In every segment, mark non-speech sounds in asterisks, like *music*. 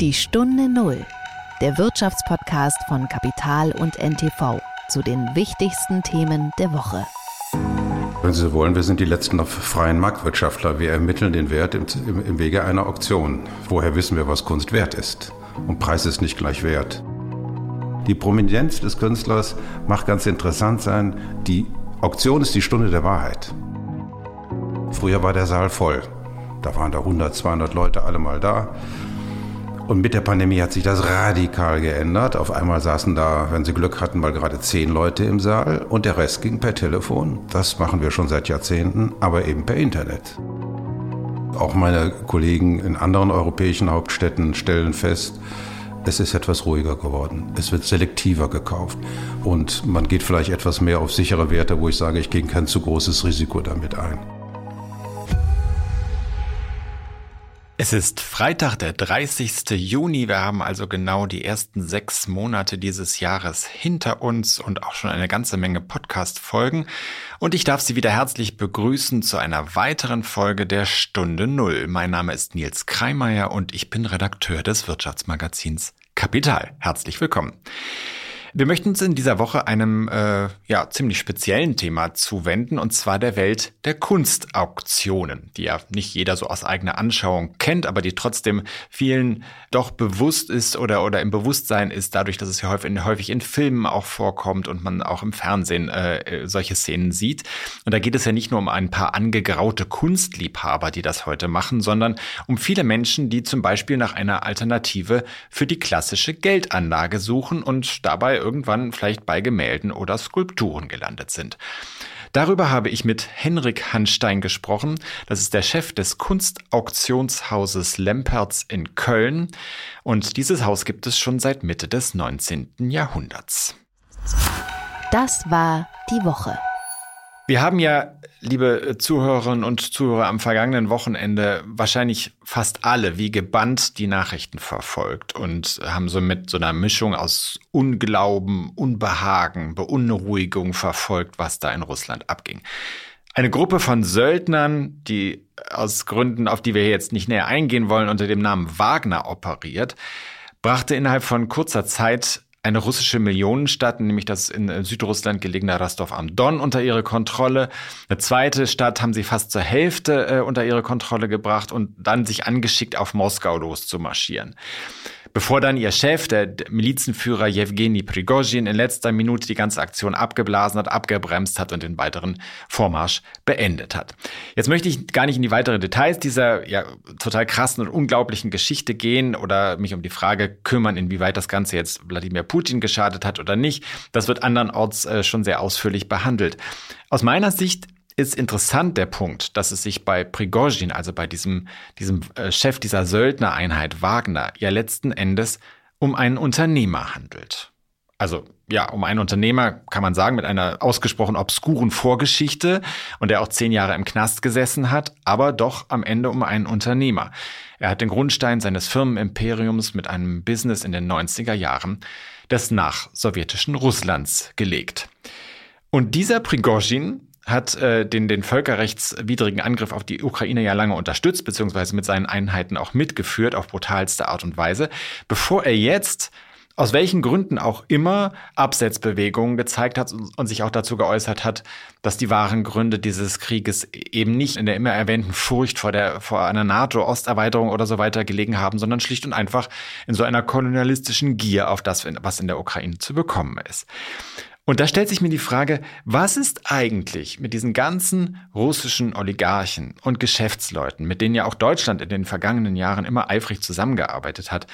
Die Stunde Null, der Wirtschaftspodcast von Kapital und NTV zu den wichtigsten Themen der Woche. Wenn Sie so wollen, wir sind die letzten freien Marktwirtschaftler. Wir ermitteln den Wert im, im, im Wege einer Auktion. Woher wissen wir, was Kunst wert ist? Und Preis ist nicht gleich Wert. Die Prominenz des Künstlers macht ganz interessant sein. Die Auktion ist die Stunde der Wahrheit. Früher war der Saal voll. Da waren da 100, 200 Leute alle mal da. Und mit der Pandemie hat sich das radikal geändert. Auf einmal saßen da, wenn sie Glück hatten, mal gerade zehn Leute im Saal und der Rest ging per Telefon. Das machen wir schon seit Jahrzehnten, aber eben per Internet. Auch meine Kollegen in anderen europäischen Hauptstädten stellen fest, es ist etwas ruhiger geworden. Es wird selektiver gekauft. Und man geht vielleicht etwas mehr auf sichere Werte, wo ich sage, ich gehe kein zu großes Risiko damit ein. Es ist Freitag, der 30. Juni. Wir haben also genau die ersten sechs Monate dieses Jahres hinter uns und auch schon eine ganze Menge Podcast-Folgen. Und ich darf Sie wieder herzlich begrüßen zu einer weiteren Folge der Stunde Null. Mein Name ist Nils Kreimeier und ich bin Redakteur des Wirtschaftsmagazins Kapital. Herzlich willkommen. Wir möchten uns in dieser Woche einem äh, ja ziemlich speziellen Thema zuwenden, und zwar der Welt der Kunstauktionen, die ja nicht jeder so aus eigener Anschauung kennt, aber die trotzdem vielen doch bewusst ist oder, oder im Bewusstsein ist, dadurch, dass es ja häufig in, häufig in Filmen auch vorkommt und man auch im Fernsehen äh, solche Szenen sieht. Und da geht es ja nicht nur um ein paar angegraute Kunstliebhaber, die das heute machen, sondern um viele Menschen, die zum Beispiel nach einer Alternative für die klassische Geldanlage suchen und dabei irgendwann vielleicht bei Gemälden oder Skulpturen gelandet sind. Darüber habe ich mit Henrik Hanstein gesprochen. Das ist der Chef des Kunstauktionshauses Lempertz in Köln. Und dieses Haus gibt es schon seit Mitte des 19. Jahrhunderts. Das war die Woche. Wir haben ja, liebe Zuhörerinnen und Zuhörer, am vergangenen Wochenende wahrscheinlich fast alle wie gebannt die Nachrichten verfolgt und haben so mit so einer Mischung aus Unglauben, Unbehagen, Beunruhigung verfolgt, was da in Russland abging. Eine Gruppe von Söldnern, die aus Gründen, auf die wir jetzt nicht näher eingehen wollen, unter dem Namen Wagner operiert, brachte innerhalb von kurzer Zeit eine russische Millionenstadt, nämlich das in äh, Südrussland gelegene Rostov am Don, unter ihre Kontrolle. Eine zweite Stadt haben sie fast zur Hälfte äh, unter ihre Kontrolle gebracht und dann sich angeschickt auf Moskau loszumarschieren bevor dann ihr Chef, der Milizenführer Jewgeni Prigozhin, in letzter Minute die ganze Aktion abgeblasen hat, abgebremst hat und den weiteren Vormarsch beendet hat. Jetzt möchte ich gar nicht in die weiteren Details dieser ja total krassen und unglaublichen Geschichte gehen oder mich um die Frage kümmern, inwieweit das Ganze jetzt Wladimir Putin geschadet hat oder nicht. Das wird andernorts äh, schon sehr ausführlich behandelt. Aus meiner Sicht ist interessant der Punkt, dass es sich bei Prigozhin, also bei diesem, diesem äh, Chef dieser Söldnereinheit Wagner, ja letzten Endes um einen Unternehmer handelt. Also ja, um einen Unternehmer kann man sagen, mit einer ausgesprochen obskuren Vorgeschichte und der auch zehn Jahre im Knast gesessen hat, aber doch am Ende um einen Unternehmer. Er hat den Grundstein seines Firmenimperiums mit einem Business in den 90er Jahren des nach-sowjetischen Russlands gelegt. Und dieser Prigozhin hat äh, den, den völkerrechtswidrigen Angriff auf die Ukraine ja lange unterstützt, beziehungsweise mit seinen Einheiten auch mitgeführt, auf brutalste Art und Weise, bevor er jetzt aus welchen Gründen auch immer Absetzbewegungen gezeigt hat und sich auch dazu geäußert hat, dass die wahren Gründe dieses Krieges eben nicht in der immer erwähnten Furcht vor der vor einer NATO-Osterweiterung oder so weiter gelegen haben, sondern schlicht und einfach in so einer kolonialistischen Gier auf das, was in der Ukraine zu bekommen ist. Und da stellt sich mir die Frage, was ist eigentlich mit diesen ganzen russischen Oligarchen und Geschäftsleuten, mit denen ja auch Deutschland in den vergangenen Jahren immer eifrig zusammengearbeitet hat?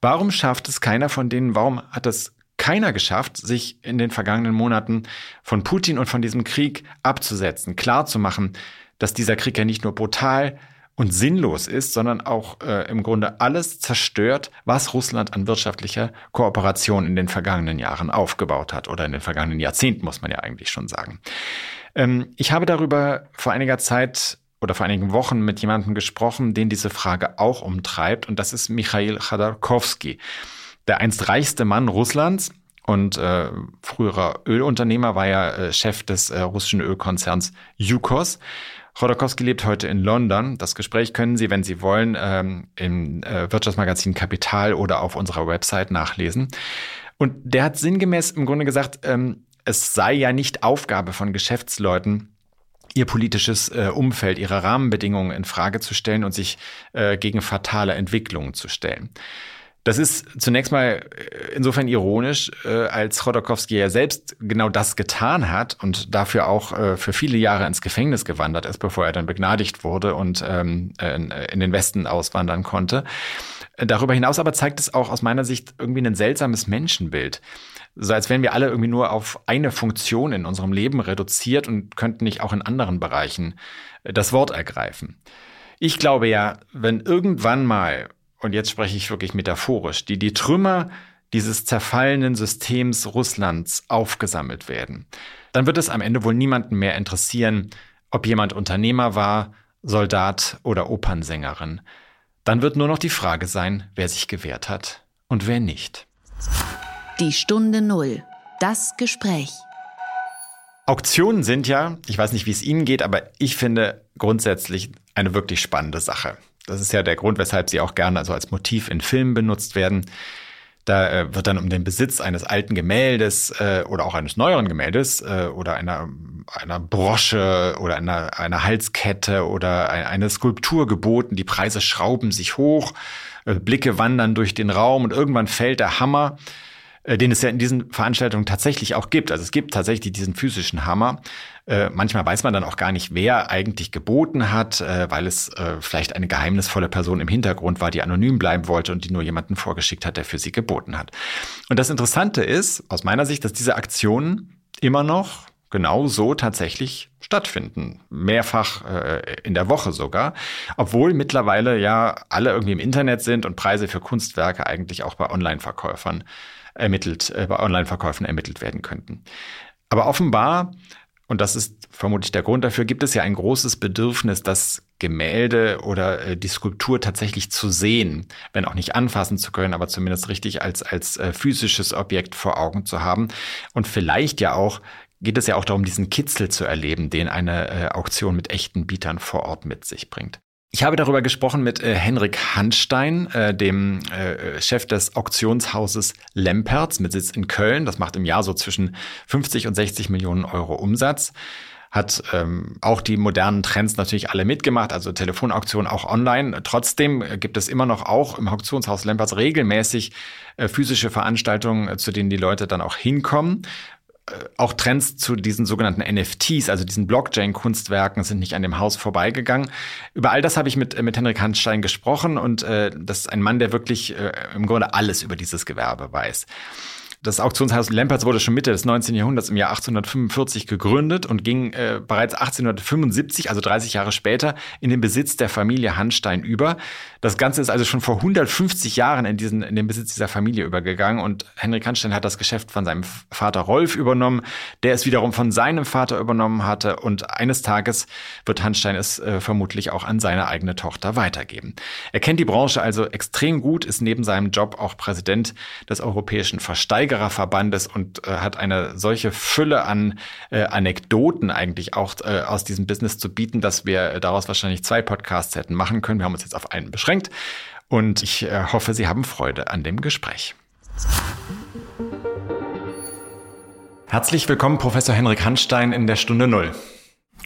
Warum schafft es keiner von denen, warum hat es keiner geschafft, sich in den vergangenen Monaten von Putin und von diesem Krieg abzusetzen, klarzumachen, dass dieser Krieg ja nicht nur brutal und sinnlos ist, sondern auch äh, im Grunde alles zerstört, was Russland an wirtschaftlicher Kooperation in den vergangenen Jahren aufgebaut hat oder in den vergangenen Jahrzehnten, muss man ja eigentlich schon sagen. Ähm, ich habe darüber vor einiger Zeit oder vor einigen Wochen mit jemandem gesprochen, den diese Frage auch umtreibt, und das ist Michail Khodorkovsky, der einst reichste Mann Russlands und äh, früherer Ölunternehmer, war ja äh, Chef des äh, russischen Ölkonzerns Yukos Chodorkowski lebt heute in London. Das Gespräch können Sie, wenn Sie wollen, ähm, im äh, Wirtschaftsmagazin Kapital oder auf unserer Website nachlesen. Und der hat sinngemäß im Grunde gesagt, ähm, es sei ja nicht Aufgabe von Geschäftsleuten, ihr politisches äh, Umfeld, ihre Rahmenbedingungen in Frage zu stellen und sich äh, gegen fatale Entwicklungen zu stellen. Das ist zunächst mal äh, insofern ironisch, äh, als Chodorkowski ja selbst genau das getan hat und dafür auch äh, für viele Jahre ins Gefängnis gewandert ist, bevor er dann begnadigt wurde und ähm, in den Westen auswandern konnte. Darüber hinaus aber zeigt es auch aus meiner Sicht irgendwie ein seltsames Menschenbild. So als wären wir alle irgendwie nur auf eine Funktion in unserem Leben reduziert und könnten nicht auch in anderen Bereichen das Wort ergreifen. Ich glaube ja, wenn irgendwann mal und jetzt spreche ich wirklich metaphorisch, die die Trümmer dieses zerfallenen Systems Russlands aufgesammelt werden, dann wird es am Ende wohl niemanden mehr interessieren, ob jemand Unternehmer war, Soldat oder Opernsängerin. Dann wird nur noch die Frage sein, wer sich gewehrt hat und wer nicht. Die Stunde Null. Das Gespräch. Auktionen sind ja, ich weiß nicht, wie es Ihnen geht, aber ich finde grundsätzlich eine wirklich spannende Sache. Das ist ja der Grund, weshalb sie auch gerne also als Motiv in Filmen benutzt werden. Da äh, wird dann um den Besitz eines alten Gemäldes äh, oder auch eines neueren Gemäldes äh, oder einer, einer Brosche oder einer, einer Halskette oder ein, eine Skulptur geboten. Die Preise schrauben sich hoch, äh, Blicke wandern durch den Raum und irgendwann fällt der Hammer den es ja in diesen Veranstaltungen tatsächlich auch gibt. Also es gibt tatsächlich diesen physischen Hammer. Äh, manchmal weiß man dann auch gar nicht, wer eigentlich geboten hat, äh, weil es äh, vielleicht eine geheimnisvolle Person im Hintergrund war, die anonym bleiben wollte und die nur jemanden vorgeschickt hat, der für sie geboten hat. Und das Interessante ist, aus meiner Sicht, dass diese Aktionen immer noch genau so tatsächlich stattfinden. Mehrfach äh, in der Woche sogar. Obwohl mittlerweile ja alle irgendwie im Internet sind und Preise für Kunstwerke eigentlich auch bei Online-Verkäufern ermittelt, äh, bei Online-Verkäufen ermittelt werden könnten. Aber offenbar, und das ist vermutlich der Grund dafür, gibt es ja ein großes Bedürfnis, das Gemälde oder äh, die Skulptur tatsächlich zu sehen, wenn auch nicht anfassen zu können, aber zumindest richtig als, als äh, physisches Objekt vor Augen zu haben. Und vielleicht ja auch geht es ja auch darum, diesen Kitzel zu erleben, den eine äh, Auktion mit echten Bietern vor Ort mit sich bringt. Ich habe darüber gesprochen mit äh, Henrik Hanstein, äh, dem äh, Chef des Auktionshauses Lempertz mit Sitz in Köln. Das macht im Jahr so zwischen 50 und 60 Millionen Euro Umsatz. Hat ähm, auch die modernen Trends natürlich alle mitgemacht, also Telefonauktionen auch online. Trotzdem gibt es immer noch auch im Auktionshaus Lempertz regelmäßig äh, physische Veranstaltungen, äh, zu denen die Leute dann auch hinkommen. Äh, auch Trends zu diesen sogenannten NFTs, also diesen Blockchain-Kunstwerken, sind nicht an dem Haus vorbeigegangen. Über all das habe ich mit, äh, mit Henrik Hanstein gesprochen und äh, das ist ein Mann, der wirklich äh, im Grunde alles über dieses Gewerbe weiß. Das Auktionshaus Lempertz wurde schon Mitte des 19. Jahrhunderts im Jahr 1845 gegründet und ging äh, bereits 1875, also 30 Jahre später, in den Besitz der Familie Hanstein über. Das Ganze ist also schon vor 150 Jahren in, diesen, in den Besitz dieser Familie übergegangen und Henrik Hanstein hat das Geschäft von seinem Vater Rolf übernommen, der es wiederum von seinem Vater übernommen hatte und eines Tages wird Hanstein es äh, vermutlich auch an seine eigene Tochter weitergeben. Er kennt die Branche also extrem gut, ist neben seinem Job auch Präsident des Europäischen Versteigerungsverbandes Verweigererverbandes und äh, hat eine solche Fülle an äh, Anekdoten eigentlich auch äh, aus diesem Business zu bieten, dass wir daraus wahrscheinlich zwei Podcasts hätten machen können. Wir haben uns jetzt auf einen beschränkt und ich äh, hoffe, Sie haben Freude an dem Gespräch. Herzlich willkommen, Professor Henrik Hanstein in der Stunde Null.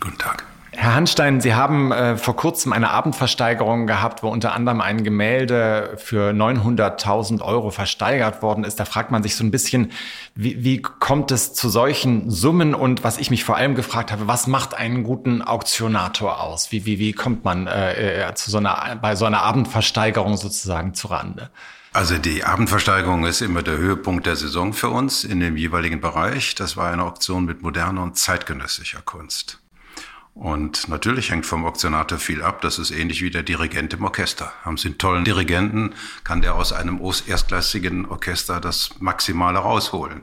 Guten Tag. Herr Hanstein, Sie haben äh, vor kurzem eine Abendversteigerung gehabt, wo unter anderem ein Gemälde für 900.000 Euro versteigert worden ist. Da fragt man sich so ein bisschen, wie, wie kommt es zu solchen Summen? Und was ich mich vor allem gefragt habe, was macht einen guten Auktionator aus? Wie, wie, wie kommt man äh, äh zu so einer, bei so einer Abendversteigerung sozusagen zurande? Also die Abendversteigerung ist immer der Höhepunkt der Saison für uns in dem jeweiligen Bereich. Das war eine Auktion mit moderner und zeitgenössischer Kunst. Und natürlich hängt vom Auktionator viel ab. Das ist ähnlich wie der Dirigent im Orchester. Haben Sie einen tollen Dirigenten, kann der aus einem erstklassigen Orchester das Maximale rausholen.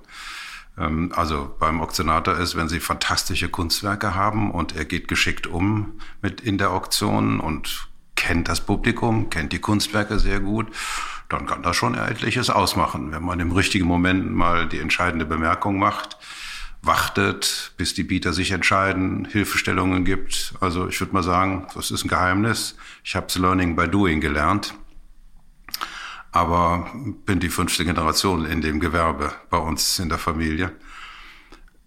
Ähm, also beim Auktionator ist, wenn Sie fantastische Kunstwerke haben und er geht geschickt um mit in der Auktion und kennt das Publikum, kennt die Kunstwerke sehr gut, dann kann das schon etliches ausmachen. Wenn man im richtigen Moment mal die entscheidende Bemerkung macht, wartet, bis die Bieter sich entscheiden, Hilfestellungen gibt. Also ich würde mal sagen, das ist ein Geheimnis. Ich habe Learning by Doing gelernt, aber bin die fünfte Generation in dem Gewerbe bei uns in der Familie.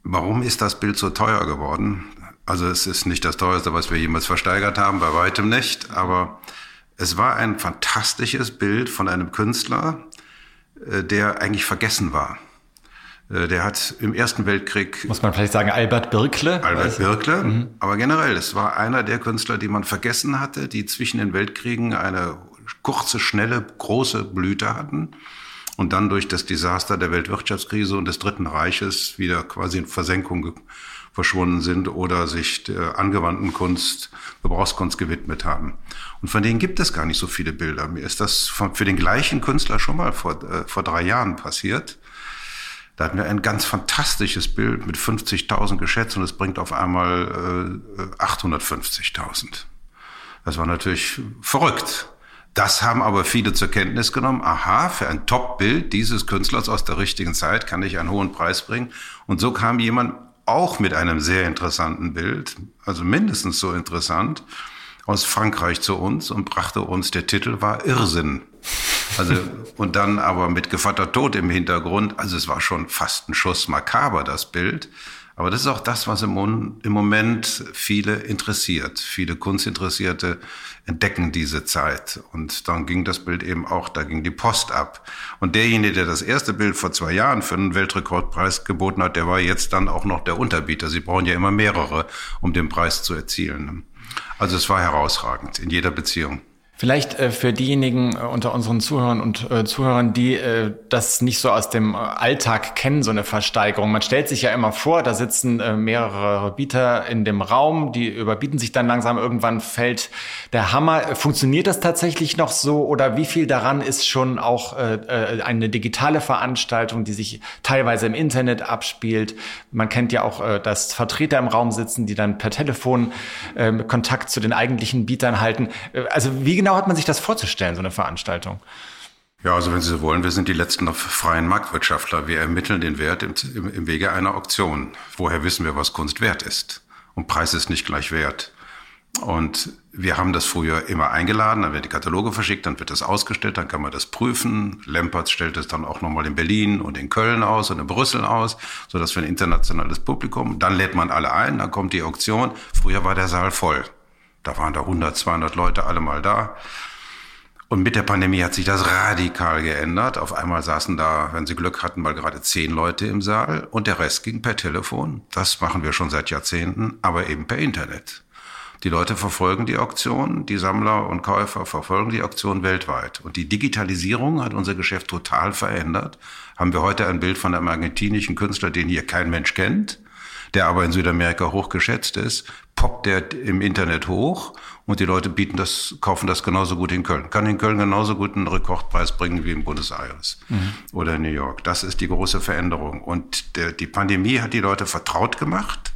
Warum ist das Bild so teuer geworden? Also es ist nicht das teuerste, was wir jemals versteigert haben, bei weitem nicht, aber es war ein fantastisches Bild von einem Künstler, äh, der eigentlich vergessen war. Äh, der hat im Ersten Weltkrieg. Muss man vielleicht sagen, Albert Birkle? Albert Birkle. Mhm. Aber generell, es war einer der Künstler, die man vergessen hatte, die zwischen den Weltkriegen eine kurze, schnelle, große Blüte hatten und dann durch das Desaster der Weltwirtschaftskrise und des Dritten Reiches wieder quasi in Versenkung verschwunden sind oder sich der angewandten Kunst, Gebrauchskunst gewidmet haben. Und von denen gibt es gar nicht so viele Bilder. Mir ist das für den gleichen Künstler schon mal vor, äh, vor drei Jahren passiert. Da hatten wir ein ganz fantastisches Bild mit 50.000 geschätzt und es bringt auf einmal äh, 850.000. Das war natürlich verrückt. Das haben aber viele zur Kenntnis genommen. Aha, für ein Top-Bild dieses Künstlers aus der richtigen Zeit kann ich einen hohen Preis bringen. Und so kam jemand auch mit einem sehr interessanten Bild, also mindestens so interessant, aus Frankreich zu uns und brachte uns, der Titel war Irrsinn. Also, und dann aber mit Gevatter Tod im Hintergrund. Also es war schon fast ein Schuss makaber, das Bild. Aber das ist auch das, was im, im Moment viele interessiert. Viele Kunstinteressierte entdecken diese Zeit. Und dann ging das Bild eben auch, da ging die Post ab. Und derjenige, der das erste Bild vor zwei Jahren für einen Weltrekordpreis geboten hat, der war jetzt dann auch noch der Unterbieter. Sie brauchen ja immer mehrere, um den Preis zu erzielen. Also es war herausragend in jeder Beziehung. Vielleicht äh, für diejenigen äh, unter unseren Zuhörern und äh, Zuhörern, die äh, das nicht so aus dem äh, Alltag kennen, so eine Versteigerung. Man stellt sich ja immer vor, da sitzen äh, mehrere Bieter in dem Raum, die überbieten sich dann langsam, irgendwann fällt der Hammer. Funktioniert das tatsächlich noch so oder wie viel daran ist schon auch äh, eine digitale Veranstaltung, die sich teilweise im Internet abspielt? Man kennt ja auch, äh, dass Vertreter im Raum sitzen, die dann per Telefon äh, Kontakt zu den eigentlichen Bietern halten. Also wie genau hat man sich das vorzustellen, so eine Veranstaltung? Ja, also wenn Sie so wollen, wir sind die letzten freien Marktwirtschaftler. Wir ermitteln den Wert im, im, im Wege einer Auktion. Woher wissen wir, was Kunst wert ist? Und Preis ist nicht gleich Wert. Und wir haben das früher immer eingeladen, dann werden die Kataloge verschickt, dann wird das ausgestellt, dann kann man das prüfen. Lempertz stellt es dann auch nochmal in Berlin und in Köln aus und in Brüssel aus, sodass wir ein internationales Publikum, dann lädt man alle ein, dann kommt die Auktion. Früher war der Saal voll. Da waren da 100, 200 Leute alle mal da. Und mit der Pandemie hat sich das radikal geändert. Auf einmal saßen da, wenn sie Glück hatten, mal gerade zehn Leute im Saal und der Rest ging per Telefon. Das machen wir schon seit Jahrzehnten, aber eben per Internet. Die Leute verfolgen die Auktion, die Sammler und Käufer verfolgen die Auktion weltweit. Und die Digitalisierung hat unser Geschäft total verändert. Haben wir heute ein Bild von einem argentinischen Künstler, den hier kein Mensch kennt, der aber in Südamerika hochgeschätzt ist, poppt der im Internet hoch und die Leute bieten das, kaufen das genauso gut in Köln. Kann in Köln genauso gut einen Rekordpreis bringen wie in Buenos Aires mhm. oder in New York. Das ist die große Veränderung. Und der, die Pandemie hat die Leute vertraut gemacht,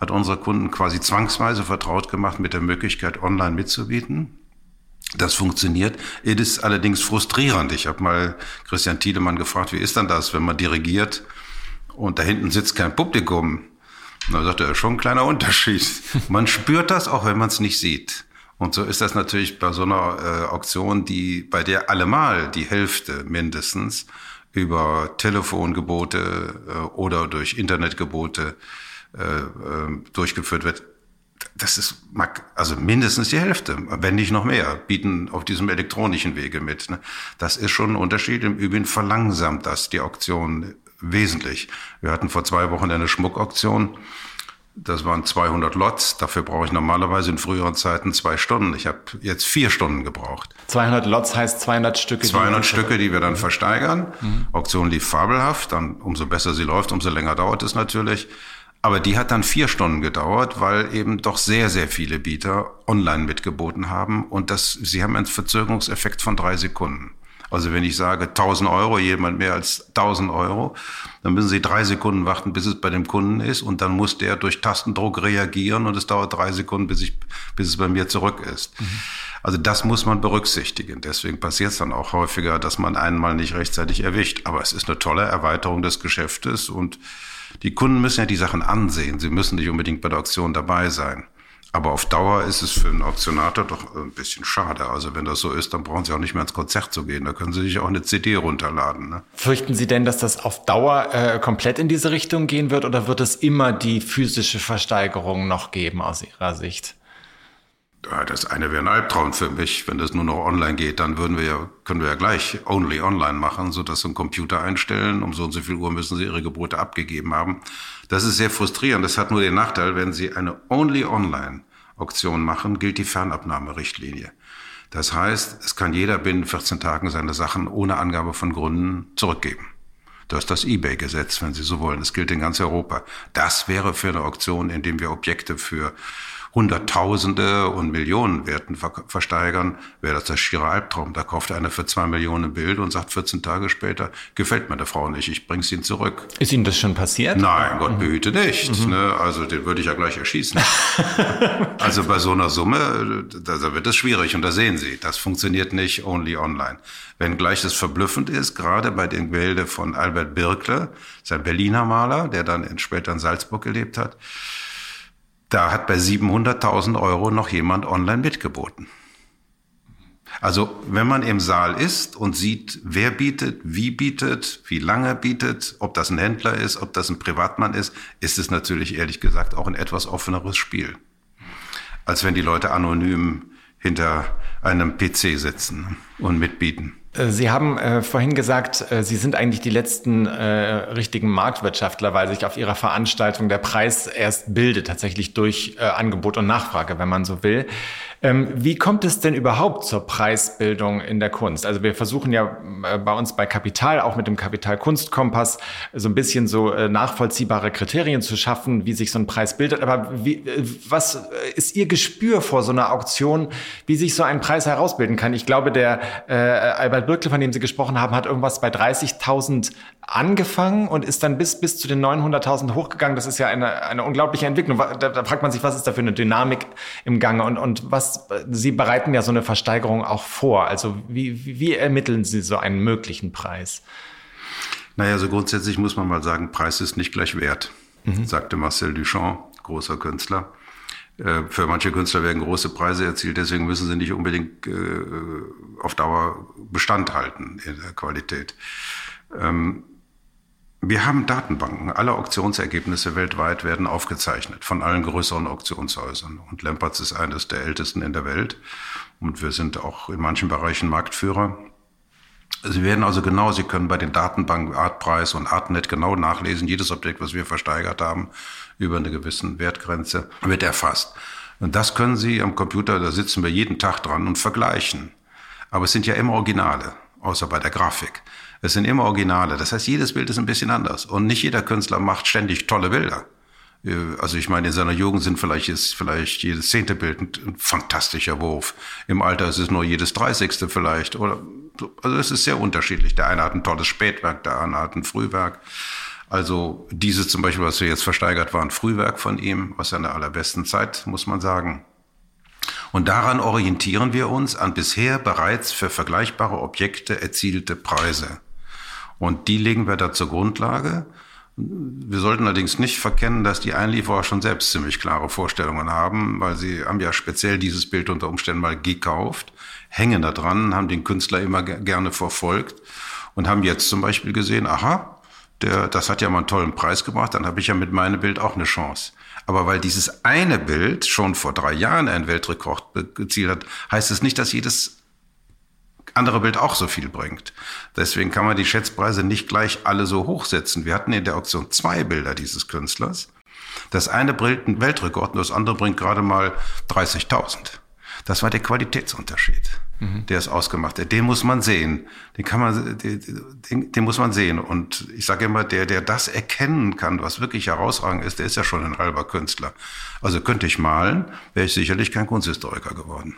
hat unsere Kunden quasi zwangsweise vertraut gemacht mit der Möglichkeit, online mitzubieten. Das funktioniert. Es ist allerdings frustrierend. Ich habe mal Christian Tiedemann gefragt, wie ist dann das, wenn man dirigiert und da hinten sitzt kein Publikum? Da sagt er, schon ein kleiner Unterschied. Man spürt das, auch wenn man es nicht sieht. Und so ist das natürlich bei so einer äh, Auktion, die bei der allemal die Hälfte mindestens über Telefongebote äh, oder durch Internetgebote äh, äh, durchgeführt wird. Das ist also mindestens die Hälfte, wenn nicht noch mehr, bieten auf diesem elektronischen Wege mit. Ne? Das ist schon ein Unterschied. Im Übrigen verlangsamt das die Auktion wesentlich. Wir hatten vor zwei Wochen eine Schmuckauktion. Das waren 200 Lots. Dafür brauche ich normalerweise in früheren Zeiten zwei Stunden. Ich habe jetzt vier Stunden gebraucht. 200 Lots heißt 200 Stücke. 200 die Stücke, die wir dann versteigern. Mhm. Auktion lief fabelhaft. Dann umso besser sie läuft, umso länger dauert es natürlich. Aber die hat dann vier Stunden gedauert, weil eben doch sehr, sehr viele Bieter online mitgeboten haben. Und das, sie haben einen Verzögerungseffekt von drei Sekunden. Also wenn ich sage 1000 Euro, jemand mehr als 1000 Euro, dann müssen Sie drei Sekunden warten, bis es bei dem Kunden ist und dann muss der durch Tastendruck reagieren und es dauert drei Sekunden, bis, ich, bis es bei mir zurück ist. Mhm. Also das muss man berücksichtigen. Deswegen passiert es dann auch häufiger, dass man einen mal nicht rechtzeitig erwischt. Aber es ist eine tolle Erweiterung des Geschäftes und die Kunden müssen ja die Sachen ansehen. Sie müssen nicht unbedingt bei der Auktion dabei sein. Aber auf Dauer ist es für einen Auktionator doch ein bisschen schade. Also wenn das so ist, dann brauchen Sie auch nicht mehr ins Konzert zu gehen. Da können Sie sich auch eine CD runterladen. Ne? Fürchten Sie denn, dass das auf Dauer äh, komplett in diese Richtung gehen wird oder wird es immer die physische Versteigerung noch geben aus Ihrer Sicht? Ja, das eine wäre ein Albtraum für mich. Wenn das nur noch online geht, dann würden wir ja, können wir ja gleich only online machen, so dass Sie einen Computer einstellen. Um so und so viel Uhr müssen Sie Ihre Gebote abgegeben haben. Das ist sehr frustrierend. Das hat nur den Nachteil, wenn Sie eine only online Auktion machen, gilt die Fernabnahmerichtlinie. Das heißt, es kann jeder binnen 14 Tagen seine Sachen ohne Angabe von Gründen zurückgeben. Das ist das eBay-Gesetz, wenn Sie so wollen. Das gilt in ganz Europa. Das wäre für eine Auktion, in dem wir Objekte für Hunderttausende und Millionen Werten ver versteigern, wäre das der schiere Albtraum. Da kauft einer für zwei Millionen ein Bild und sagt 14 Tage später, gefällt mir der Frau nicht, ich bring's Ihnen zurück. Ist Ihnen das schon passiert? Nein, Gott mhm. behüte nicht. Mhm. Ne? Also den würde ich ja gleich erschießen. *laughs* also bei so einer Summe, da, da wird es schwierig und da sehen Sie, das funktioniert nicht only online. Wenngleich es verblüffend ist, gerade bei den Gemälde von Albert Birkle, sein Berliner Maler, der dann in, später in Salzburg gelebt hat, da hat bei 700.000 Euro noch jemand online mitgeboten. Also wenn man im Saal ist und sieht, wer bietet, wie bietet, wie lange bietet, ob das ein Händler ist, ob das ein Privatmann ist, ist es natürlich ehrlich gesagt auch ein etwas offeneres Spiel, als wenn die Leute anonym hinter einem PC sitzen und mitbieten. Äh, Sie haben äh, vorhin gesagt, äh, Sie sind eigentlich die letzten äh, richtigen Marktwirtschaftler, weil sich auf Ihrer Veranstaltung der Preis erst bildet, tatsächlich durch äh, Angebot und Nachfrage, wenn man so will. Ähm, wie kommt es denn überhaupt zur Preisbildung in der Kunst? Also wir versuchen ja äh, bei uns bei Kapital, auch mit dem Kapital-Kunst-Kompass, so ein bisschen so nachvollziehbare Kriterien zu schaffen, wie sich so ein Preis bildet. Aber wie, was ist Ihr Gespür vor so einer Auktion, wie sich so ein Preis herausbilden kann? Ich glaube, der Albert Birkle, von dem Sie gesprochen haben, hat irgendwas bei 30.000 angefangen und ist dann bis, bis zu den 900.000 hochgegangen. Das ist ja eine, eine unglaubliche Entwicklung. Da, da fragt man sich, was ist da für eine Dynamik im Gange und, und was, Sie bereiten ja so eine Versteigerung auch vor. Also wie, wie ermitteln Sie so einen möglichen Preis? Naja, so grundsätzlich muss man mal sagen, Preis ist nicht gleich Wert, mhm. sagte Marcel Duchamp, großer Künstler. Äh, für manche Künstler werden große Preise erzielt, deswegen müssen sie nicht unbedingt äh, auf Dauer Bestand halten in der Qualität. Ähm, wir haben Datenbanken. Alle Auktionsergebnisse weltweit werden aufgezeichnet von allen größeren Auktionshäusern. Und Lempertz ist eines der ältesten in der Welt. Und wir sind auch in manchen Bereichen Marktführer. Sie werden also genau, Sie können bei den Datenbanken Artpreis und Artnet genau nachlesen, jedes Objekt, was wir versteigert haben, über eine gewisse Wertgrenze, wird erfasst. Und das können Sie am Computer, da sitzen wir jeden Tag dran und vergleichen. Aber es sind ja immer Originale, außer bei der Grafik. Es sind immer Originale. Das heißt, jedes Bild ist ein bisschen anders. Und nicht jeder Künstler macht ständig tolle Bilder. Äh, also ich meine, in seiner Jugend sind vielleicht ist vielleicht jedes zehnte Bild ein, ein fantastischer Wurf. Im Alter ist es nur jedes dreißigste vielleicht. Oder also es ist sehr unterschiedlich. Der eine hat ein tolles Spätwerk, der andere hat ein Frühwerk. Also dieses zum Beispiel, was wir jetzt versteigert, war ein Frühwerk von ihm aus seiner allerbesten Zeit, muss man sagen. Und daran orientieren wir uns an bisher bereits für vergleichbare Objekte erzielte Preise. Und die legen wir da zur Grundlage. Wir sollten allerdings nicht verkennen, dass die Einlieferer schon selbst ziemlich klare Vorstellungen haben, weil sie haben ja speziell dieses Bild unter Umständen mal gekauft, hängen da dran, haben den Künstler immer gerne verfolgt und haben jetzt zum Beispiel gesehen, aha, der, das hat ja mal einen tollen Preis gebracht, dann habe ich ja mit meinem Bild auch eine Chance. Aber weil dieses eine Bild schon vor drei Jahren einen Weltrekord gezielt hat, heißt es nicht, dass jedes andere Bild auch so viel bringt. Deswegen kann man die Schätzpreise nicht gleich alle so hochsetzen. Wir hatten in der Auktion zwei Bilder dieses Künstlers. Das eine bringt einen Weltrekord und das andere bringt gerade mal 30.000. Das war der Qualitätsunterschied, mhm. der es ausgemacht hat. Den muss man sehen. Den kann man, den, den muss man sehen. Und ich sage immer, der, der das erkennen kann, was wirklich herausragend ist, der ist ja schon ein halber Künstler. Also könnte ich malen, wäre ich sicherlich kein Kunsthistoriker geworden.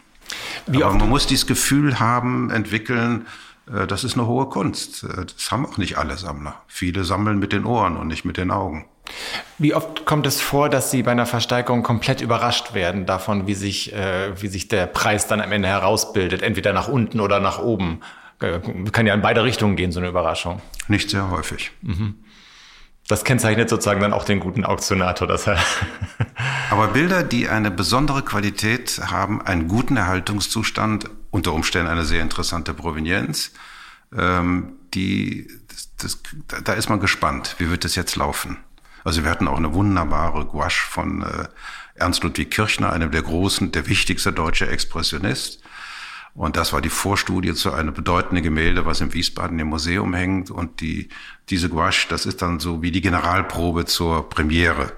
Wie Aber man muss dieses Gefühl haben, entwickeln, äh, das ist eine hohe Kunst. Äh, das haben auch nicht alle Sammler. Viele sammeln mit den Ohren und nicht mit den Augen. Wie oft kommt es vor, dass Sie bei einer Versteigerung komplett überrascht werden davon, wie sich, äh, wie sich der Preis dann am Ende herausbildet, entweder nach unten oder nach oben? Kann ja in beide Richtungen gehen, so eine Überraschung. Nicht sehr häufig. Mhm. Das kennzeichnet sozusagen dann auch den guten Auktionator. Dass er *laughs* Aber Bilder, die eine besondere Qualität haben, einen guten Erhaltungszustand, unter Umständen eine sehr interessante Provenienz, ähm, die, das, das, da ist man gespannt, wie wird das jetzt laufen. Also wir hatten auch eine wunderbare Gouache von äh, Ernst Ludwig Kirchner, einem der großen, der wichtigste deutsche Expressionist. Und das war die Vorstudie zu einem bedeutenden Gemälde, was im Wiesbaden im Museum hängt. Und die, diese Gouache, das ist dann so wie die Generalprobe zur Premiere.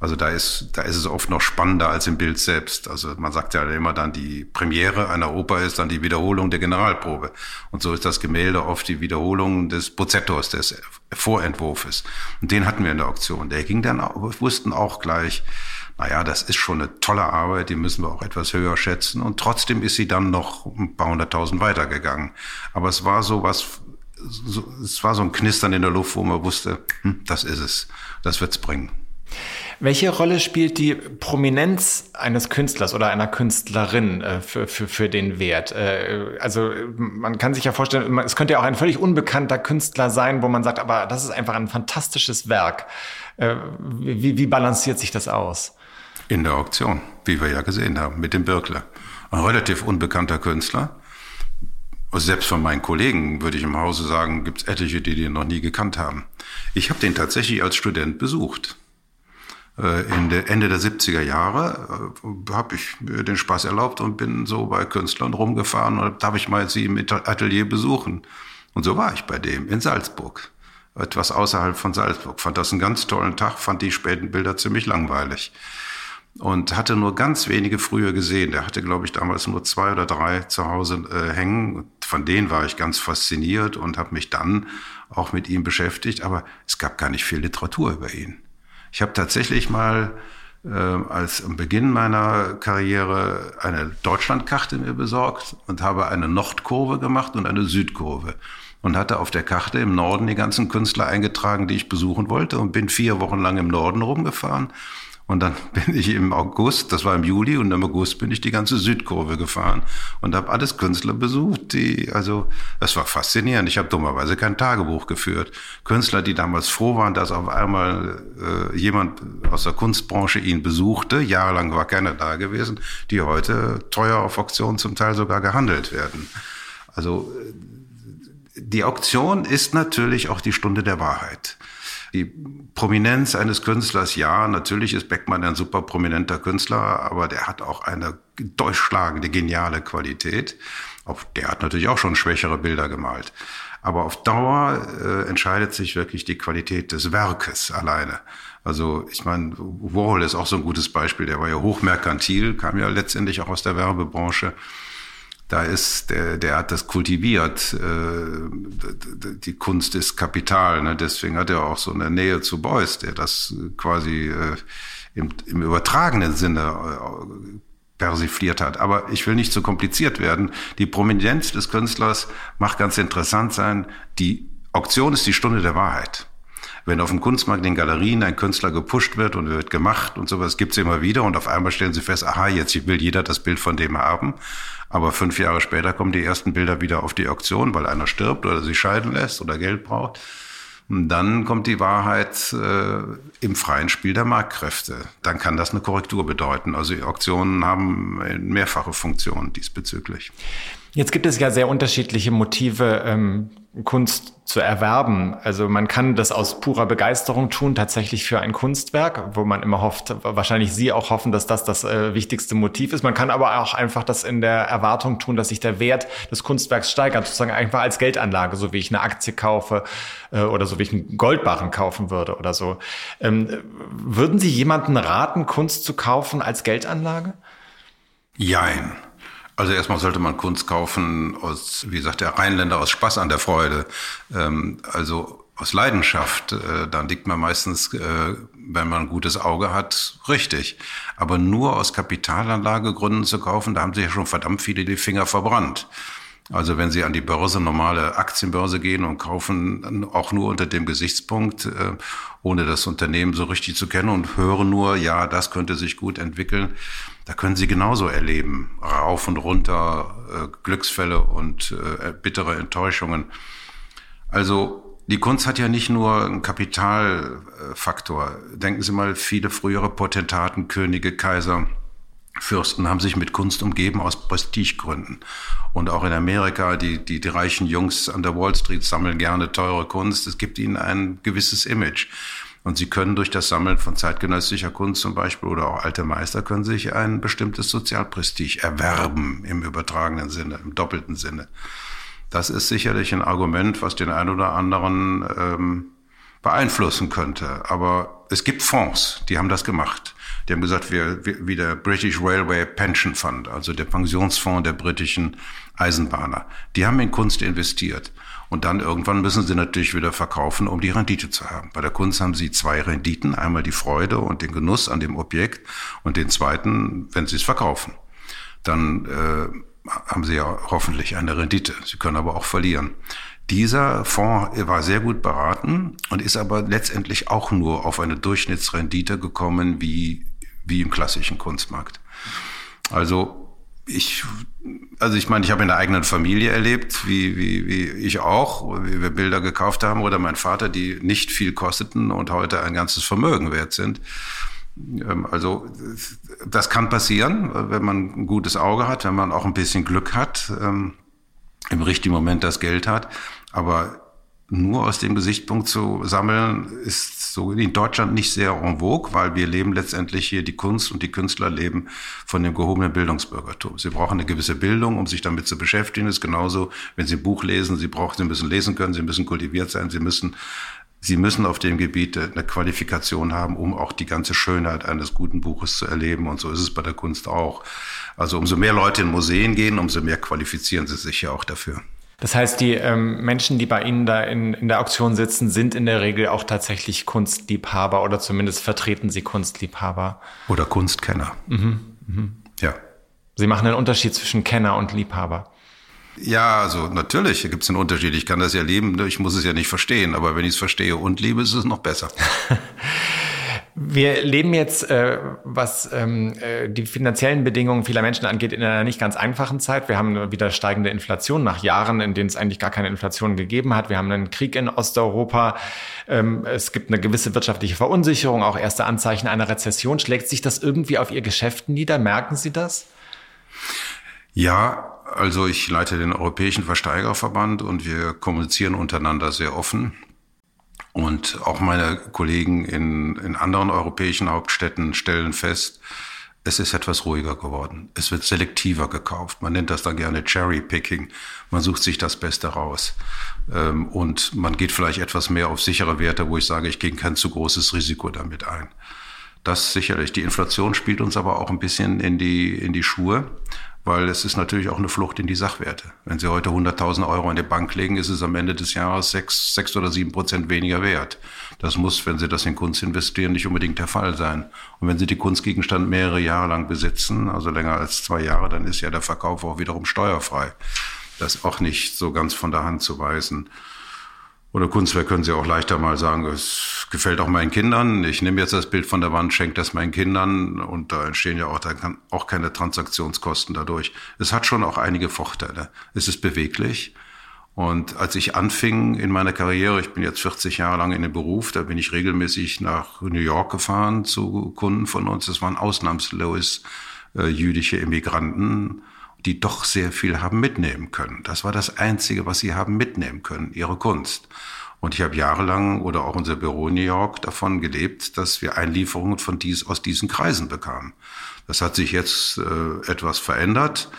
Also da ist, da ist es oft noch spannender als im Bild selbst. Also man sagt ja immer dann, die Premiere einer Oper ist dann die Wiederholung der Generalprobe. Und so ist das Gemälde oft die Wiederholung des Bozzettos, des Vorentwurfes. Und den hatten wir in der Auktion. Der ging dann, wir wussten auch gleich, naja, das ist schon eine tolle Arbeit, die müssen wir auch etwas höher schätzen. Und trotzdem ist sie dann noch ein paar hunderttausend weitergegangen. Aber es war so was, so, es war so ein Knistern in der Luft, wo man wusste, hm, das ist es, das wird's bringen. Welche Rolle spielt die Prominenz eines Künstlers oder einer Künstlerin äh, für, für, für den Wert? Äh, also man kann sich ja vorstellen, es könnte ja auch ein völlig unbekannter Künstler sein, wo man sagt, aber das ist einfach ein fantastisches Werk. Äh, wie, wie balanciert sich das aus? In der Auktion, wie wir ja gesehen haben, mit dem Birkler. Ein relativ unbekannter Künstler. Selbst von meinen Kollegen würde ich im Hause sagen, gibt es etliche, die den noch nie gekannt haben. Ich habe den tatsächlich als Student besucht. Äh, Ende der 70er Jahre äh, habe ich mir den Spaß erlaubt und bin so bei Künstlern rumgefahren und darf ich mal sie im Atelier besuchen. Und so war ich bei dem in Salzburg. Etwas außerhalb von Salzburg. Fand das einen ganz tollen Tag, fand die späten Bilder ziemlich langweilig. Und hatte nur ganz wenige früher gesehen. Der hatte, glaube ich, damals nur zwei oder drei zu Hause äh, hängen. Von denen war ich ganz fasziniert und habe mich dann auch mit ihm beschäftigt. Aber es gab gar nicht viel Literatur über ihn. Ich habe tatsächlich mal äh, als am Beginn meiner Karriere eine Deutschlandkarte mir besorgt und habe eine Nordkurve gemacht und eine Südkurve und hatte auf der Karte im Norden die ganzen Künstler eingetragen, die ich besuchen wollte und bin vier Wochen lang im Norden rumgefahren und dann *laughs* bin ich im August, das war im Juli, und im August bin ich die ganze Südkurve gefahren und habe alles Künstler besucht, die, also, das war faszinierend. Ich habe dummerweise kein Tagebuch geführt. Künstler, die damals froh waren, dass auf einmal äh, jemand aus der Kunstbranche ihn besuchte, jahrelang war keiner da gewesen, die heute teuer auf Auktionen zum Teil sogar gehandelt werden. Also, die Auktion ist natürlich auch die Stunde der Wahrheit. Die Prominenz eines Künstlers, ja, natürlich ist Beckmann ein super prominenter Künstler, aber der hat auch eine durchschlagende, geniale Qualität. Auch der hat natürlich auch schon schwächere Bilder gemalt. Aber auf Dauer äh, entscheidet sich wirklich die Qualität des Werkes alleine. Also ich meine, Warhol ist auch so ein gutes Beispiel. Der war ja hochmerkantil, kam ja letztendlich auch aus der Werbebranche da ist, der, der hat das kultiviert. Äh, die Kunst ist Kapital. Ne? Deswegen hat er auch so eine Nähe zu Beuys, der das quasi äh, im, im übertragenen Sinne äh, persifliert hat. Aber ich will nicht zu kompliziert werden. Die Prominenz des Künstlers macht ganz interessant sein. Die Auktion ist die Stunde der Wahrheit. Wenn auf dem Kunstmarkt in Galerien ein Künstler gepusht wird und wird gemacht und sowas gibt's immer wieder und auf einmal stellen sie fest, aha, jetzt will jeder das Bild von dem haben. Aber fünf Jahre später kommen die ersten Bilder wieder auf die Auktion, weil einer stirbt oder sich scheiden lässt oder Geld braucht. Und dann kommt die Wahrheit äh, im freien Spiel der Marktkräfte. Dann kann das eine Korrektur bedeuten. Also Auktionen haben mehrfache Funktionen diesbezüglich. Jetzt gibt es ja sehr unterschiedliche Motive, ähm, Kunst zu erwerben. Also man kann das aus purer Begeisterung tun, tatsächlich für ein Kunstwerk, wo man immer hofft, wahrscheinlich Sie auch hoffen, dass das das äh, wichtigste Motiv ist. Man kann aber auch einfach das in der Erwartung tun, dass sich der Wert des Kunstwerks steigert, sozusagen einfach als Geldanlage, so wie ich eine Aktie kaufe äh, oder so wie ich einen Goldbarren kaufen würde oder so. Ähm, würden Sie jemanden raten, Kunst zu kaufen als Geldanlage? Jein. Also erstmal sollte man Kunst kaufen aus, wie sagt der Rheinländer, aus Spaß an der Freude. Ähm, also aus Leidenschaft. Äh, dann liegt man meistens, äh, wenn man ein gutes Auge hat, richtig. Aber nur aus Kapitalanlagegründen zu kaufen, da haben sich ja schon verdammt viele die Finger verbrannt. Also wenn Sie an die Börse, normale Aktienbörse gehen und kaufen auch nur unter dem Gesichtspunkt, äh, ohne das Unternehmen so richtig zu kennen und hören nur, ja, das könnte sich gut entwickeln, da können Sie genauso erleben, rauf und runter, äh, Glücksfälle und äh, bittere Enttäuschungen. Also die Kunst hat ja nicht nur einen Kapitalfaktor. Denken Sie mal, viele frühere Potentaten, Könige, Kaiser, Fürsten haben sich mit Kunst umgeben aus Prestigegründen. Und auch in Amerika, die, die, die reichen Jungs an der Wall Street sammeln gerne teure Kunst. Es gibt ihnen ein gewisses Image. Und sie können durch das Sammeln von zeitgenössischer Kunst zum Beispiel oder auch alte Meister können sich ein bestimmtes Sozialprestige erwerben im übertragenen Sinne, im doppelten Sinne. Das ist sicherlich ein Argument, was den einen oder anderen ähm, beeinflussen könnte. Aber es gibt Fonds, die haben das gemacht. Die haben gesagt, wir, wie der British Railway Pension Fund, also der Pensionsfonds der britischen Eisenbahner, die haben in Kunst investiert. Und dann irgendwann müssen sie natürlich wieder verkaufen, um die Rendite zu haben. Bei der Kunst haben sie zwei Renditen. Einmal die Freude und den Genuss an dem Objekt und den zweiten, wenn sie es verkaufen. Dann äh, haben sie ja hoffentlich eine Rendite. Sie können aber auch verlieren. Dieser Fonds war sehr gut beraten und ist aber letztendlich auch nur auf eine Durchschnittsrendite gekommen wie, wie im klassischen Kunstmarkt. Also ich, also ich meine, ich habe in der eigenen Familie erlebt, wie, wie, wie ich auch, wie wir Bilder gekauft haben oder mein Vater, die nicht viel kosteten und heute ein ganzes Vermögen wert sind. Ähm, also das kann passieren, wenn man ein gutes Auge hat, wenn man auch ein bisschen Glück hat, ähm, im richtigen Moment das Geld hat. Aber nur aus dem Gesichtspunkt zu sammeln, ist so in Deutschland nicht sehr en vogue, weil wir leben letztendlich hier, die Kunst und die Künstler leben von dem gehobenen Bildungsbürgertum. Sie brauchen eine gewisse Bildung, um sich damit zu beschäftigen. Das ist genauso, wenn Sie ein Buch lesen, Sie brauchen, Sie müssen lesen können, Sie müssen kultiviert sein, Sie müssen Sie müssen auf dem Gebiet eine Qualifikation haben, um auch die ganze Schönheit eines guten Buches zu erleben. Und so ist es bei der Kunst auch. Also umso mehr Leute in Museen gehen, umso mehr qualifizieren sie sich ja auch dafür. Das heißt, die ähm, Menschen, die bei Ihnen da in, in der Auktion sitzen, sind in der Regel auch tatsächlich Kunstliebhaber oder zumindest vertreten sie Kunstliebhaber. Oder Kunstkenner. Mhm. Mhm. Ja. Sie machen einen Unterschied zwischen Kenner und Liebhaber. Ja, also natürlich gibt es einen Unterschied. Ich kann das ja lieben, ich muss es ja nicht verstehen, aber wenn ich es verstehe und liebe, ist es noch besser. *laughs* Wir leben jetzt, äh, was ähm, äh, die finanziellen Bedingungen vieler Menschen angeht, in einer nicht ganz einfachen Zeit. Wir haben wieder steigende Inflation nach Jahren, in denen es eigentlich gar keine Inflation gegeben hat. Wir haben einen Krieg in Osteuropa. Ähm, es gibt eine gewisse wirtschaftliche Verunsicherung, auch erste Anzeichen einer Rezession. Schlägt sich das irgendwie auf Ihr Geschäft nieder? Merken Sie das? Ja, also ich leite den Europäischen Versteigerverband und wir kommunizieren untereinander sehr offen. Und auch meine Kollegen in, in anderen europäischen Hauptstädten stellen fest, es ist etwas ruhiger geworden. Es wird selektiver gekauft. Man nennt das dann gerne Cherry Picking. Man sucht sich das Beste raus. Ähm, und man geht vielleicht etwas mehr auf sichere Werte, wo ich sage, ich gehe kein zu großes Risiko damit ein. Das sicherlich. Die Inflation spielt uns aber auch ein bisschen in die, in die Schuhe weil es ist natürlich auch eine Flucht in die Sachwerte. Wenn Sie heute 100.000 Euro in die Bank legen, ist es am Ende des Jahres sechs, sechs oder sieben Prozent weniger wert. Das muss, wenn Sie das in Kunst investieren, nicht unbedingt der Fall sein. Und wenn Sie die Kunstgegenstand mehrere Jahre lang besitzen, also länger als zwei Jahre, dann ist ja der Verkauf auch wiederum steuerfrei. Das ist auch nicht so ganz von der Hand zu weisen. Oder Kunstwerk können Sie auch leichter mal sagen, es gefällt auch meinen Kindern. Ich nehme jetzt das Bild von der Wand, schenke das meinen Kindern und da entstehen ja auch, kann auch keine Transaktionskosten dadurch. Es hat schon auch einige Vorteile. Es ist beweglich. Und als ich anfing in meiner Karriere, ich bin jetzt 40 Jahre lang in dem Beruf, da bin ich regelmäßig nach New York gefahren zu Kunden von uns. Das waren ausnahmslos äh, jüdische Immigranten die doch sehr viel haben mitnehmen können. Das war das Einzige, was sie haben mitnehmen können, ihre Kunst. Und ich habe jahrelang oder auch unser Büro in New York davon gelebt, dass wir Einlieferungen von dies, aus diesen Kreisen bekamen. Das hat sich jetzt äh, etwas verändert.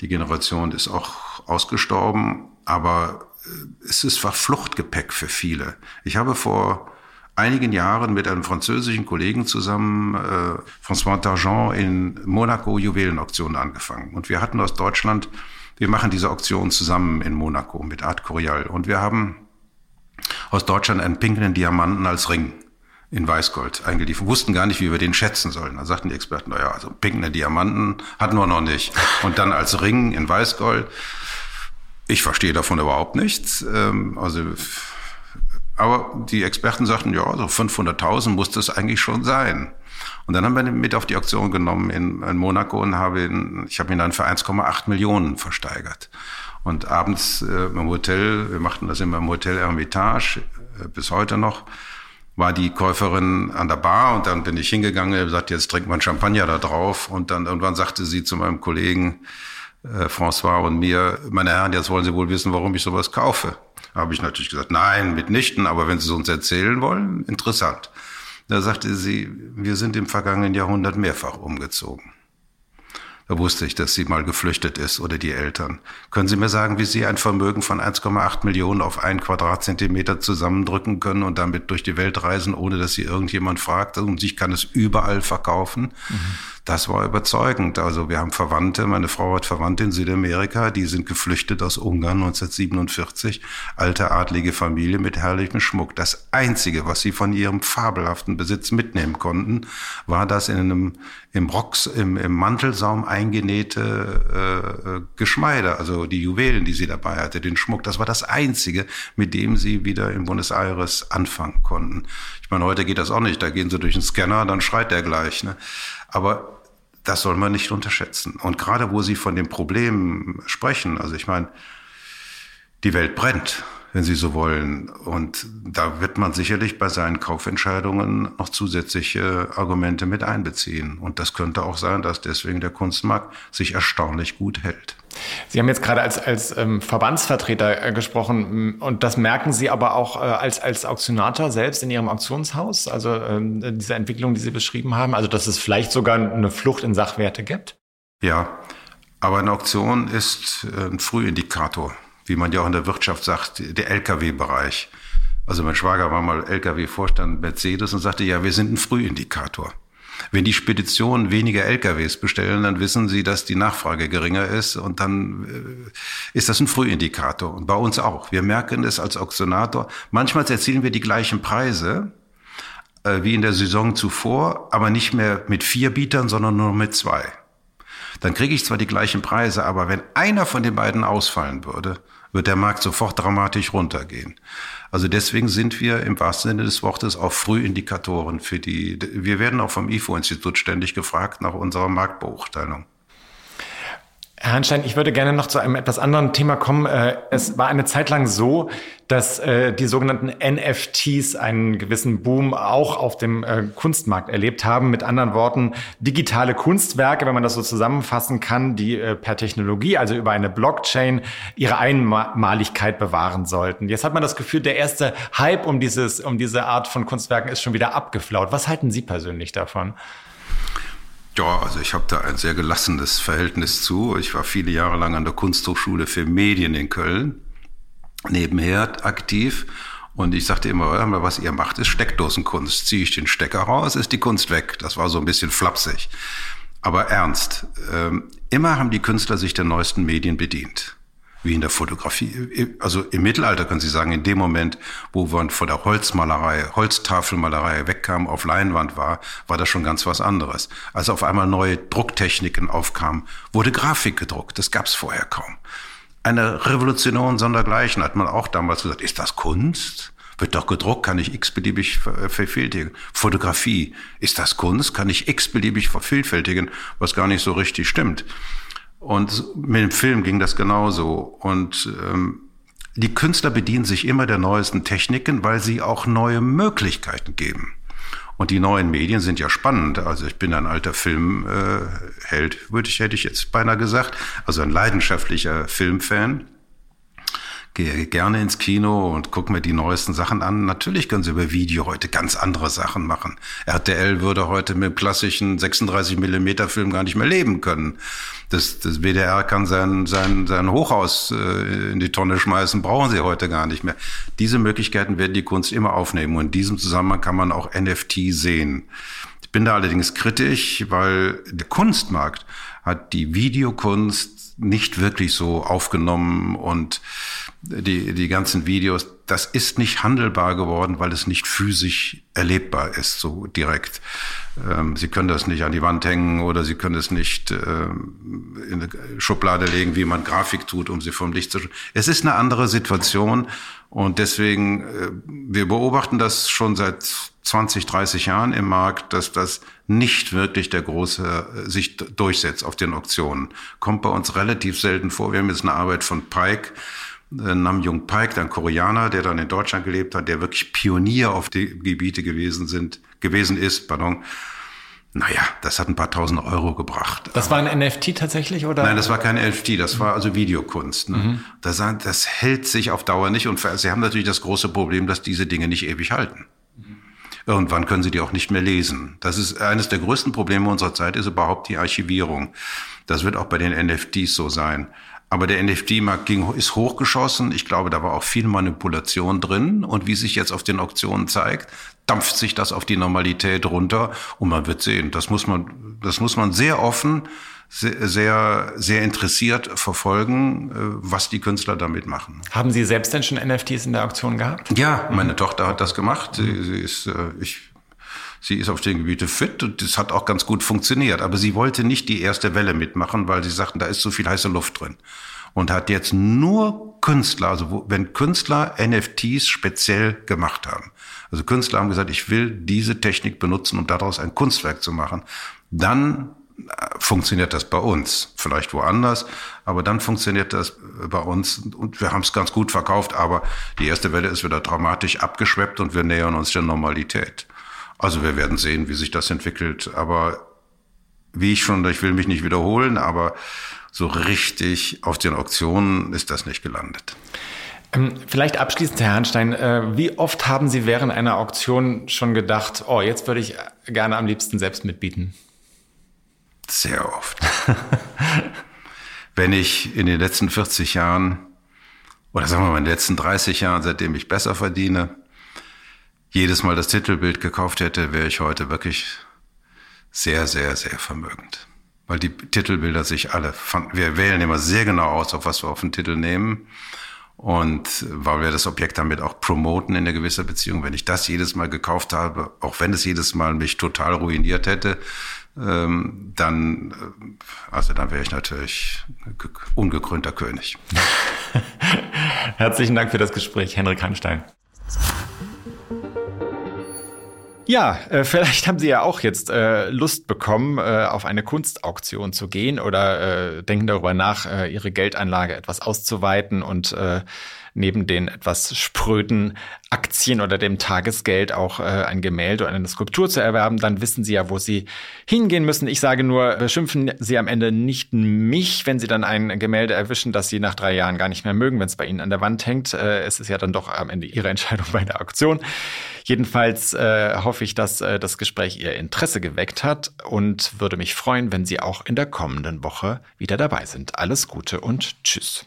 Die Generation ist auch ausgestorben, aber äh, es ist war Fluchtgepäck für viele. Ich habe vor einigen Jahren mit einem französischen Kollegen zusammen, äh, François Targent, in Monaco Juwelenauktionen angefangen. Und wir hatten aus Deutschland, wir machen diese Auktion zusammen in Monaco mit Art Corial. Und wir haben aus Deutschland einen pinken Diamanten als Ring in Weißgold eingeliefert. Wussten gar nicht, wie wir den schätzen sollen. Da sagten die Experten, naja, also pinkende Diamanten hatten wir noch nicht. Und dann als Ring in Weißgold Ich verstehe davon überhaupt nichts. Ähm, also, aber die Experten sagten, ja, so 500.000 muss das eigentlich schon sein. Und dann haben wir ihn mit auf die Auktion genommen in, in Monaco und habe ihn, ich habe ihn dann für 1,8 Millionen versteigert. Und abends äh, im Hotel, wir machten das immer im Hotel Hermitage, äh, bis heute noch, war die Käuferin an der Bar und dann bin ich hingegangen, und gesagt, jetzt trinkt man Champagner da drauf. Und dann irgendwann sagte sie zu meinem Kollegen äh, François und mir, meine Herren, jetzt wollen Sie wohl wissen, warum ich sowas kaufe. Habe ich natürlich gesagt, nein, mitnichten, aber wenn Sie es uns erzählen wollen, interessant. Da sagte sie, wir sind im vergangenen Jahrhundert mehrfach umgezogen. Da wusste ich, dass sie mal geflüchtet ist oder die Eltern. Können Sie mir sagen, wie Sie ein Vermögen von 1,8 Millionen auf einen Quadratzentimeter zusammendrücken können und damit durch die Welt reisen, ohne dass Sie irgendjemand fragt? Und ich kann es überall verkaufen. Mhm. Das war überzeugend. Also wir haben Verwandte, meine Frau hat Verwandte in Südamerika, die sind geflüchtet aus Ungarn 1947, alte adlige Familie mit herrlichem Schmuck. Das Einzige, was sie von ihrem fabelhaften Besitz mitnehmen konnten, war das in einem im Rocks, im, im Mantelsaum eingenähte äh, Geschmeide, also die Juwelen, die sie dabei hatte, den Schmuck. Das war das Einzige, mit dem sie wieder in Buenos Aires anfangen konnten. Ich meine, heute geht das auch nicht. Da gehen sie durch den Scanner, dann schreit der gleich. Ne? Aber das soll man nicht unterschätzen. Und gerade wo Sie von den Problemen sprechen, also ich meine, die Welt brennt, wenn Sie so wollen. Und da wird man sicherlich bei seinen Kaufentscheidungen noch zusätzliche Argumente mit einbeziehen. Und das könnte auch sein, dass deswegen der Kunstmarkt sich erstaunlich gut hält. Sie haben jetzt gerade als, als ähm, Verbandsvertreter äh, gesprochen und das merken Sie aber auch äh, als, als Auktionator selbst in Ihrem Auktionshaus, also ähm, diese Entwicklung, die Sie beschrieben haben, also dass es vielleicht sogar eine Flucht in Sachwerte gibt? Ja, aber eine Auktion ist äh, ein Frühindikator, wie man ja auch in der Wirtschaft sagt, der Lkw-Bereich. Also mein Schwager war mal Lkw-Vorstand Mercedes und sagte, ja, wir sind ein Frühindikator. Wenn die Speditionen weniger LKWs bestellen, dann wissen sie, dass die Nachfrage geringer ist und dann äh, ist das ein Frühindikator. Und bei uns auch. Wir merken es als Auktionator. Manchmal erzielen wir die gleichen Preise äh, wie in der Saison zuvor, aber nicht mehr mit vier Bietern, sondern nur mit zwei. Dann kriege ich zwar die gleichen Preise, aber wenn einer von den beiden ausfallen würde, wird der Markt sofort dramatisch runtergehen. Also deswegen sind wir im wahrsten Sinne des Wortes auch Frühindikatoren für die. Wir werden auch vom IFO-Institut ständig gefragt nach unserer Marktbeurteilung. Herr Hanstein, ich würde gerne noch zu einem etwas anderen Thema kommen. Äh, es war eine Zeit lang so, dass äh, die sogenannten NFTs einen gewissen Boom auch auf dem äh, Kunstmarkt erlebt haben. Mit anderen Worten, digitale Kunstwerke, wenn man das so zusammenfassen kann, die per Technologie, also über eine Blockchain, ihre Einmaligkeit bewahren sollten. Jetzt hat man das Gefühl, der erste Hype um dieses, um diese Art von Kunstwerken ist schon wieder abgeflaut. Was halten Sie persönlich davon? Ja, also ich habe da ein sehr gelassenes Verhältnis zu. Ich war viele Jahre lang an der Kunsthochschule für Medien in Köln, nebenher aktiv. Und ich sagte immer, was ihr macht, ist Steckdosenkunst. Ziehe ich den Stecker raus, ist die Kunst weg. Das war so ein bisschen flapsig. Aber ernst, ähm, immer haben die Künstler sich der neuesten Medien bedient wie in der Fotografie. Also im Mittelalter können Sie sagen, in dem Moment, wo man von der Holzmalerei, Holztafelmalerei wegkam, auf Leinwand war, war das schon ganz was anderes. Als auf einmal neue Drucktechniken aufkamen, wurde Grafik gedruckt. Das gab es vorher kaum. Eine Revolution sondergleichen hat man auch damals gesagt, ist das Kunst? Wird doch gedruckt, kann ich x-beliebig vervielfältigen. Fotografie, ist das Kunst? Kann ich x-beliebig vervielfältigen, was gar nicht so richtig stimmt. Und mit dem Film ging das genauso. Und ähm, die Künstler bedienen sich immer der neuesten Techniken, weil sie auch neue Möglichkeiten geben. Und die neuen Medien sind ja spannend. Also ich bin ein alter Filmheld, äh, würde ich, hätte ich jetzt beinahe gesagt. Also ein leidenschaftlicher Filmfan gehe gerne ins Kino und gucke mir die neuesten Sachen an. Natürlich können sie über Video heute ganz andere Sachen machen. RTL würde heute mit dem klassischen 36 Millimeter Film gar nicht mehr leben können. Das, das WDR kann sein, sein, sein Hochhaus äh, in die Tonne schmeißen, brauchen sie heute gar nicht mehr. Diese Möglichkeiten werden die Kunst immer aufnehmen und in diesem Zusammenhang kann man auch NFT sehen. Ich bin da allerdings kritisch, weil der Kunstmarkt hat die Videokunst nicht wirklich so aufgenommen und die, die ganzen Videos, das ist nicht handelbar geworden, weil es nicht physisch erlebbar ist, so direkt. Ähm, Sie können das nicht an die Wand hängen oder Sie können es nicht ähm, in eine Schublade legen, wie man Grafik tut, um sie vom Licht zu schützen. Es ist eine andere Situation und deswegen, äh, wir beobachten das schon seit 20, 30 Jahren im Markt, dass das nicht wirklich der große äh, sich durchsetzt auf den Auktionen. Kommt bei uns relativ selten vor. Wir haben jetzt eine Arbeit von Pike, Nam Jung Paik, ein Koreaner, der dann in Deutschland gelebt hat, der wirklich Pionier auf die Gebiete gewesen sind, gewesen ist, pardon. Naja, das hat ein paar tausend Euro gebracht. Das war ein NFT tatsächlich, oder? Nein, das war kein NFT, das war also Videokunst. Ne? Mhm. Das, das hält sich auf Dauer nicht und sie haben natürlich das große Problem, dass diese Dinge nicht ewig halten. Irgendwann können sie die auch nicht mehr lesen. Das ist eines der größten Probleme unserer Zeit, ist überhaupt die Archivierung. Das wird auch bei den NFTs so sein. Aber der NFT-Markt ist hochgeschossen. Ich glaube, da war auch viel Manipulation drin. Und wie sich jetzt auf den Auktionen zeigt, dampft sich das auf die Normalität runter. Und man wird sehen. Das muss man, das muss man sehr offen, sehr, sehr interessiert verfolgen, äh, was die Künstler damit machen. Haben Sie selbst denn schon NFTs in der Auktion gehabt? Ja, meine mhm. Tochter hat das gemacht. Sie, sie ist, äh, ich, Sie ist auf dem Gebiete fit und das hat auch ganz gut funktioniert. Aber sie wollte nicht die erste Welle mitmachen, weil sie sagten, da ist so viel heiße Luft drin. Und hat jetzt nur Künstler, also wenn Künstler NFTs speziell gemacht haben. Also Künstler haben gesagt, ich will diese Technik benutzen, um daraus ein Kunstwerk zu machen. Dann äh, funktioniert das bei uns, vielleicht woanders, aber dann funktioniert das bei uns und wir haben es ganz gut verkauft, aber die erste Welle ist wieder dramatisch abgeschweppt und wir nähern uns der Normalität. Also wir werden sehen, wie sich das entwickelt. Aber wie ich schon, ich will mich nicht wiederholen, aber so richtig auf den Auktionen ist das nicht gelandet. Ähm, vielleicht abschließend, Herr Hanstein, äh, wie oft haben Sie während einer Auktion schon gedacht, oh, jetzt würde ich gerne am liebsten selbst mitbieten? Sehr oft. *laughs* Wenn ich in den letzten 40 Jahren oder sagen wir mal in den letzten 30 Jahren, seitdem ich besser verdiene, jedes Mal das Titelbild gekauft hätte, wäre ich heute wirklich sehr, sehr, sehr vermögend. Weil die Titelbilder sich alle, wir wählen immer sehr genau aus, auf was wir auf den Titel nehmen. Und weil wir das Objekt damit auch promoten in einer gewissen Beziehung, wenn ich das jedes Mal gekauft habe, auch wenn es jedes Mal mich total ruiniert hätte, ähm, dann, äh, also dann wäre ich natürlich ungekrönter König. *laughs* Herzlichen Dank für das Gespräch, Henrik Hanstein. Ja, äh, vielleicht haben Sie ja auch jetzt äh, Lust bekommen, äh, auf eine Kunstauktion zu gehen oder denken darüber nach, Ihre Geldanlage etwas auszuweiten und neben den etwas spröden Aktien oder dem Tagesgeld auch äh, ein Gemälde oder eine Skulptur zu erwerben, dann wissen Sie ja, wo Sie hingehen müssen. Ich sage nur, beschimpfen Sie am Ende nicht mich, wenn Sie dann ein Gemälde erwischen, das Sie nach drei Jahren gar nicht mehr mögen, wenn es bei Ihnen an der Wand hängt. Äh, es ist ja dann doch am Ende Ihre Entscheidung bei der Auktion. Jedenfalls äh, hoffe ich, dass äh, das Gespräch Ihr Interesse geweckt hat und würde mich freuen, wenn Sie auch in der kommenden Woche wieder dabei sind. Alles Gute und Tschüss.